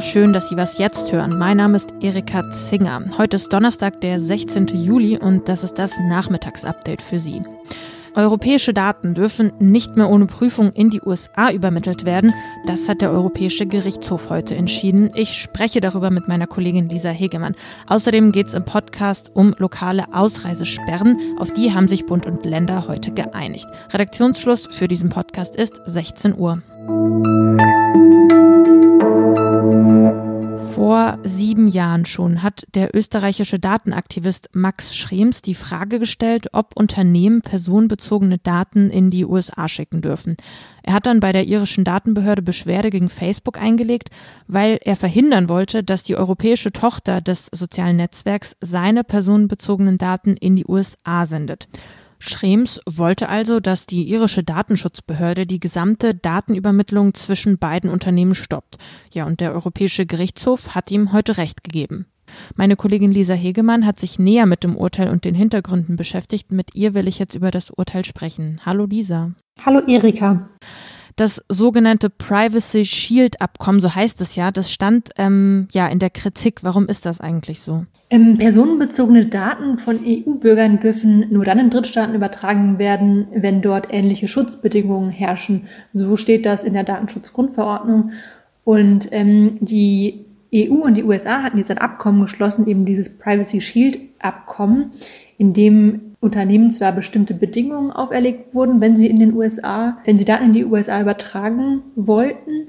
Schön, dass Sie was jetzt hören. Mein Name ist Erika Zinger. Heute ist Donnerstag, der 16. Juli und das ist das Nachmittagsupdate für Sie. Europäische Daten dürfen nicht mehr ohne Prüfung in die USA übermittelt werden. Das hat der Europäische Gerichtshof heute entschieden. Ich spreche darüber mit meiner Kollegin Lisa Hegemann. Außerdem geht es im Podcast um lokale Ausreisesperren. Auf die haben sich Bund und Länder heute geeinigt. Redaktionsschluss für diesen Podcast ist 16 Uhr. Vor sieben Jahren schon hat der österreichische Datenaktivist Max Schrems die Frage gestellt, ob Unternehmen personenbezogene Daten in die USA schicken dürfen. Er hat dann bei der irischen Datenbehörde Beschwerde gegen Facebook eingelegt, weil er verhindern wollte, dass die europäische Tochter des sozialen Netzwerks seine personenbezogenen Daten in die USA sendet. Schrems wollte also, dass die irische Datenschutzbehörde die gesamte Datenübermittlung zwischen beiden Unternehmen stoppt. Ja, und der Europäische Gerichtshof hat ihm heute Recht gegeben. Meine Kollegin Lisa Hegemann hat sich näher mit dem Urteil und den Hintergründen beschäftigt. Mit ihr will ich jetzt über das Urteil sprechen. Hallo Lisa. Hallo Erika. Das sogenannte Privacy Shield Abkommen, so heißt es ja, das stand ähm, ja in der Kritik. Warum ist das eigentlich so? Ähm, personenbezogene Daten von EU-Bürgern dürfen nur dann in Drittstaaten übertragen werden, wenn dort ähnliche Schutzbedingungen herrschen. So steht das in der Datenschutzgrundverordnung. Und ähm, die EU und die USA hatten jetzt ein Abkommen geschlossen, eben dieses Privacy Shield Abkommen, in dem Unternehmen zwar bestimmte Bedingungen auferlegt wurden, wenn sie in den USA, wenn sie Daten in die USA übertragen wollten.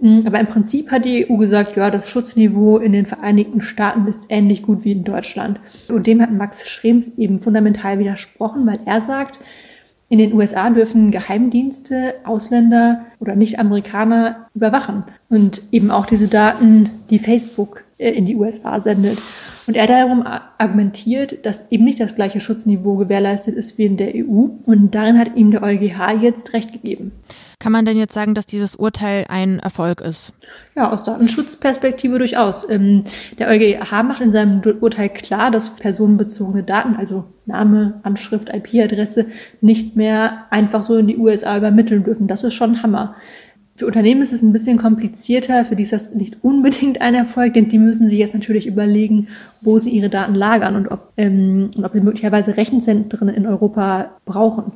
Mm, aber im Prinzip hat die EU gesagt, ja, das Schutzniveau in den Vereinigten Staaten ist ähnlich gut wie in Deutschland. Und dem hat Max Schrems eben fundamental widersprochen, weil er sagt, in den USA dürfen Geheimdienste Ausländer oder Nicht-Amerikaner überwachen und eben auch diese Daten, die Facebook äh, in die USA sendet. Und er darum argumentiert, dass eben nicht das gleiche Schutzniveau gewährleistet ist wie in der EU. Und darin hat ihm der EuGH jetzt recht gegeben. Kann man denn jetzt sagen, dass dieses Urteil ein Erfolg ist? Ja, aus Datenschutzperspektive durchaus. Ähm, der EuGH macht in seinem Urteil klar, dass personenbezogene Daten, also Name, Anschrift, IP-Adresse, nicht mehr einfach so in die USA übermitteln dürfen. Das ist schon Hammer. Für Unternehmen ist es ein bisschen komplizierter, für die ist das nicht unbedingt ein Erfolg, denn die müssen sich jetzt natürlich überlegen, wo sie ihre Daten lagern und ob, ähm, und ob sie möglicherweise Rechenzentren in Europa brauchen.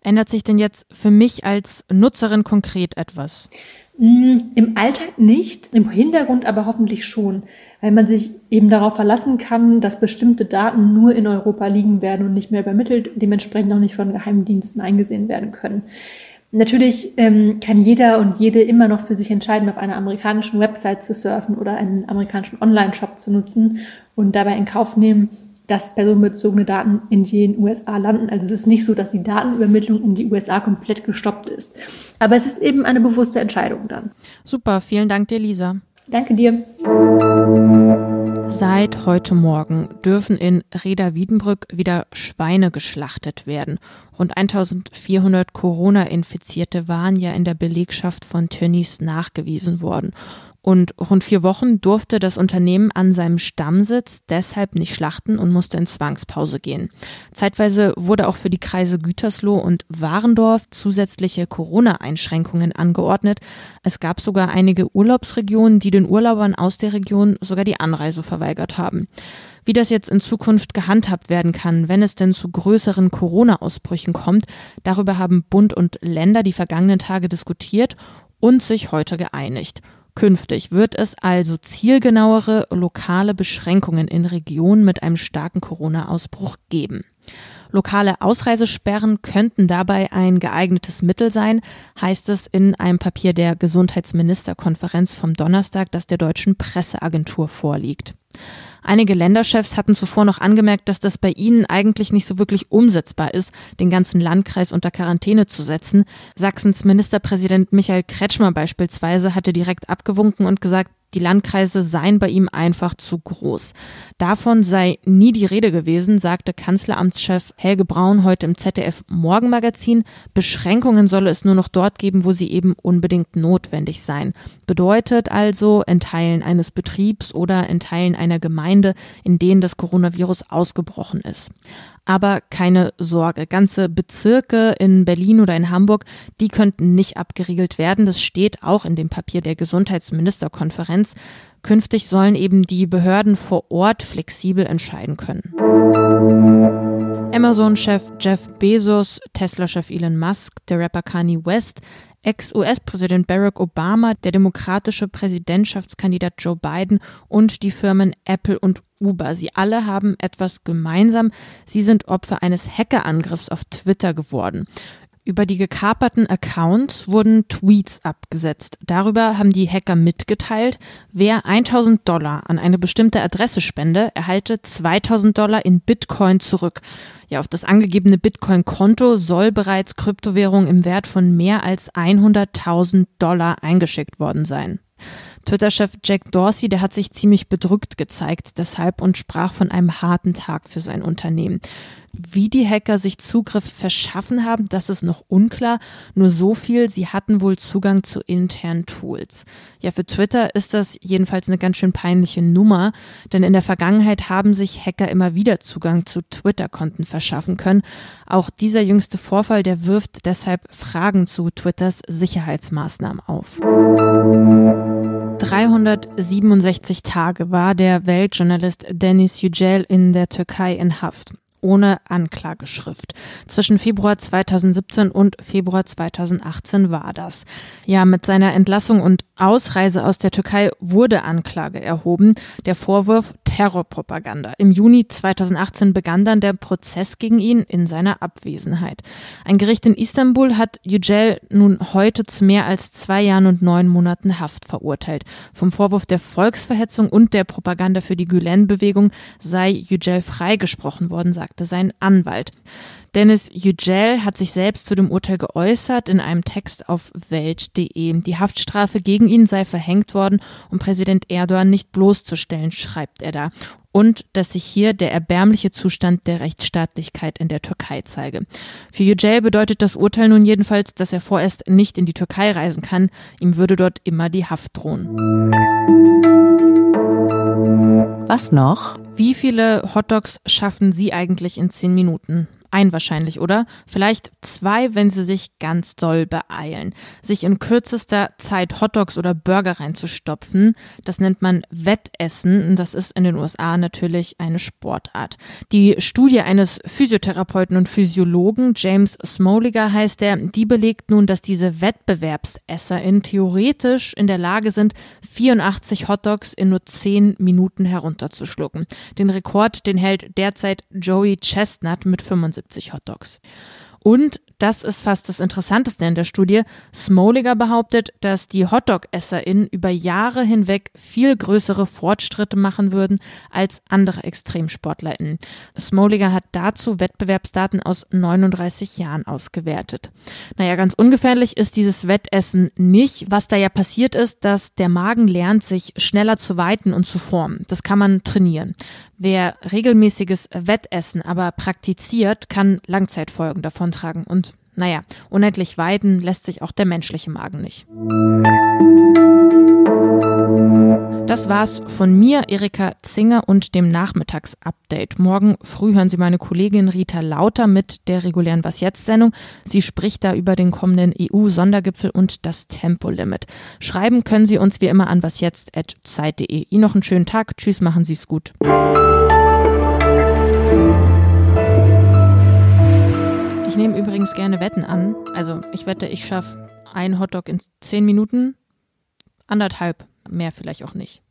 Ändert sich denn jetzt für mich als Nutzerin konkret etwas? Mm, Im Alltag nicht, im Hintergrund aber hoffentlich schon, weil man sich eben darauf verlassen kann, dass bestimmte Daten nur in Europa liegen werden und nicht mehr übermittelt, dementsprechend auch nicht von Geheimdiensten eingesehen werden können. Natürlich ähm, kann jeder und jede immer noch für sich entscheiden, auf einer amerikanischen Website zu surfen oder einen amerikanischen Online-Shop zu nutzen und dabei in Kauf nehmen, dass personenbezogene Daten in den USA landen. Also es ist nicht so, dass die Datenübermittlung in die USA komplett gestoppt ist. Aber es ist eben eine bewusste Entscheidung dann. Super, vielen Dank dir, Lisa. Danke dir. Seit heute Morgen dürfen in Reda Wiedenbrück wieder Schweine geschlachtet werden. Rund 1400 Corona-Infizierte waren ja in der Belegschaft von Tönnies nachgewiesen worden. Und rund vier Wochen durfte das Unternehmen an seinem Stammsitz deshalb nicht schlachten und musste in Zwangspause gehen. Zeitweise wurde auch für die Kreise Gütersloh und Warendorf zusätzliche Corona-Einschränkungen angeordnet. Es gab sogar einige Urlaubsregionen, die den Urlaubern aus der Region sogar die Anreise verweigert haben. Wie das jetzt in Zukunft gehandhabt werden kann, wenn es denn zu größeren Corona-Ausbrüchen kommt, darüber haben Bund und Länder die vergangenen Tage diskutiert und sich heute geeinigt. Künftig wird es also zielgenauere lokale Beschränkungen in Regionen mit einem starken Corona-Ausbruch geben. Lokale Ausreisesperren könnten dabei ein geeignetes Mittel sein, heißt es in einem Papier der Gesundheitsministerkonferenz vom Donnerstag, das der deutschen Presseagentur vorliegt. Einige Länderchefs hatten zuvor noch angemerkt, dass das bei ihnen eigentlich nicht so wirklich umsetzbar ist, den ganzen Landkreis unter Quarantäne zu setzen. Sachsens Ministerpräsident Michael Kretschmer beispielsweise hatte direkt abgewunken und gesagt, die Landkreise seien bei ihm einfach zu groß. Davon sei nie die Rede gewesen, sagte Kanzleramtschef Helge Braun heute im ZDF Morgenmagazin. Beschränkungen solle es nur noch dort geben, wo sie eben unbedingt notwendig seien. Bedeutet also in Teilen eines Betriebs oder in Teilen einer Gemeinde, in denen das Coronavirus ausgebrochen ist. Aber keine Sorge, ganze Bezirke in Berlin oder in Hamburg, die könnten nicht abgeriegelt werden. Das steht auch in dem Papier der Gesundheitsministerkonferenz. Künftig sollen eben die Behörden vor Ort flexibel entscheiden können. Amazon-Chef Jeff Bezos, Tesla-Chef Elon Musk, der Rapper Kanye West, Ex-US-Präsident Barack Obama, der demokratische Präsidentschaftskandidat Joe Biden und die Firmen Apple und Uber. Sie alle haben etwas gemeinsam. Sie sind Opfer eines Hackerangriffs auf Twitter geworden. Über die gekaperten Accounts wurden Tweets abgesetzt. Darüber haben die Hacker mitgeteilt, wer 1000 Dollar an eine bestimmte Adresse spende, erhalte 2000 Dollar in Bitcoin zurück. Ja, auf das angegebene Bitcoin-Konto soll bereits Kryptowährung im Wert von mehr als 100.000 Dollar eingeschickt worden sein. Twitter-Chef Jack Dorsey, der hat sich ziemlich bedrückt gezeigt deshalb und sprach von einem harten Tag für sein Unternehmen. Wie die Hacker sich Zugriff verschaffen haben, das ist noch unklar. Nur so viel, sie hatten wohl Zugang zu internen Tools. Ja, für Twitter ist das jedenfalls eine ganz schön peinliche Nummer, denn in der Vergangenheit haben sich Hacker immer wieder Zugang zu Twitter-Konten verschaffen können. Auch dieser jüngste Vorfall, der wirft deshalb Fragen zu Twitters Sicherheitsmaßnahmen auf. 367 Tage war der Weltjournalist Denis Yücel in der Türkei in Haft ohne Anklageschrift. Zwischen Februar 2017 und Februar 2018 war das. Ja, mit seiner Entlassung und Ausreise aus der Türkei wurde Anklage erhoben. Der Vorwurf Terrorpropaganda. Im Juni 2018 begann dann der Prozess gegen ihn in seiner Abwesenheit. Ein Gericht in Istanbul hat Yücel nun heute zu mehr als zwei Jahren und neun Monaten Haft verurteilt. Vom Vorwurf der Volksverhetzung und der Propaganda für die Gülen-Bewegung sei Yücel freigesprochen worden, sagt sagte sein Anwalt. Dennis Yücel hat sich selbst zu dem Urteil geäußert in einem Text auf Welt.de. Die Haftstrafe gegen ihn sei verhängt worden, um Präsident Erdogan nicht bloßzustellen, schreibt er da. Und dass sich hier der erbärmliche Zustand der Rechtsstaatlichkeit in der Türkei zeige. Für Yücel bedeutet das Urteil nun jedenfalls, dass er vorerst nicht in die Türkei reisen kann. Ihm würde dort immer die Haft drohen. Was noch? Wie viele Hotdogs schaffen Sie eigentlich in zehn Minuten? Ein wahrscheinlich, oder? Vielleicht zwei, wenn sie sich ganz doll beeilen. Sich in kürzester Zeit Hotdogs oder Burger reinzustopfen, das nennt man Wettessen. Das ist in den USA natürlich eine Sportart. Die Studie eines Physiotherapeuten und Physiologen, James Smoliger heißt er, die belegt nun, dass diese WettbewerbsesserInnen theoretisch in der Lage sind, 84 Hotdogs in nur 10 Minuten herunterzuschlucken. Den Rekord, den hält derzeit Joey Chestnut mit 75 75 Hotdogs. Und das ist fast das Interessanteste in der Studie. Smoliger behauptet, dass die Hotdog-EsserInnen über Jahre hinweg viel größere Fortschritte machen würden als andere ExtremsportlerInnen. Smoliger hat dazu Wettbewerbsdaten aus 39 Jahren ausgewertet. Naja, ganz ungefährlich ist dieses Wettessen nicht. Was da ja passiert ist, dass der Magen lernt, sich schneller zu weiten und zu formen. Das kann man trainieren. Wer regelmäßiges Wettessen aber praktiziert, kann Langzeitfolgen davontragen und naja, unendlich weiden lässt sich auch der menschliche Magen nicht. Das war's von mir, Erika Zinger und dem Nachmittagsupdate. Morgen früh hören Sie meine Kollegin Rita Lauter mit der regulären Was jetzt Sendung. Sie spricht da über den kommenden EU-Sondergipfel und das Tempolimit. Schreiben können Sie uns wie immer an wasjetzt@zeit.de. Ihnen noch einen schönen Tag. Tschüss, machen Sie es gut. Nehme übrigens gerne Wetten an. Also ich wette, ich schaffe einen Hotdog in zehn Minuten, anderthalb, mehr vielleicht auch nicht.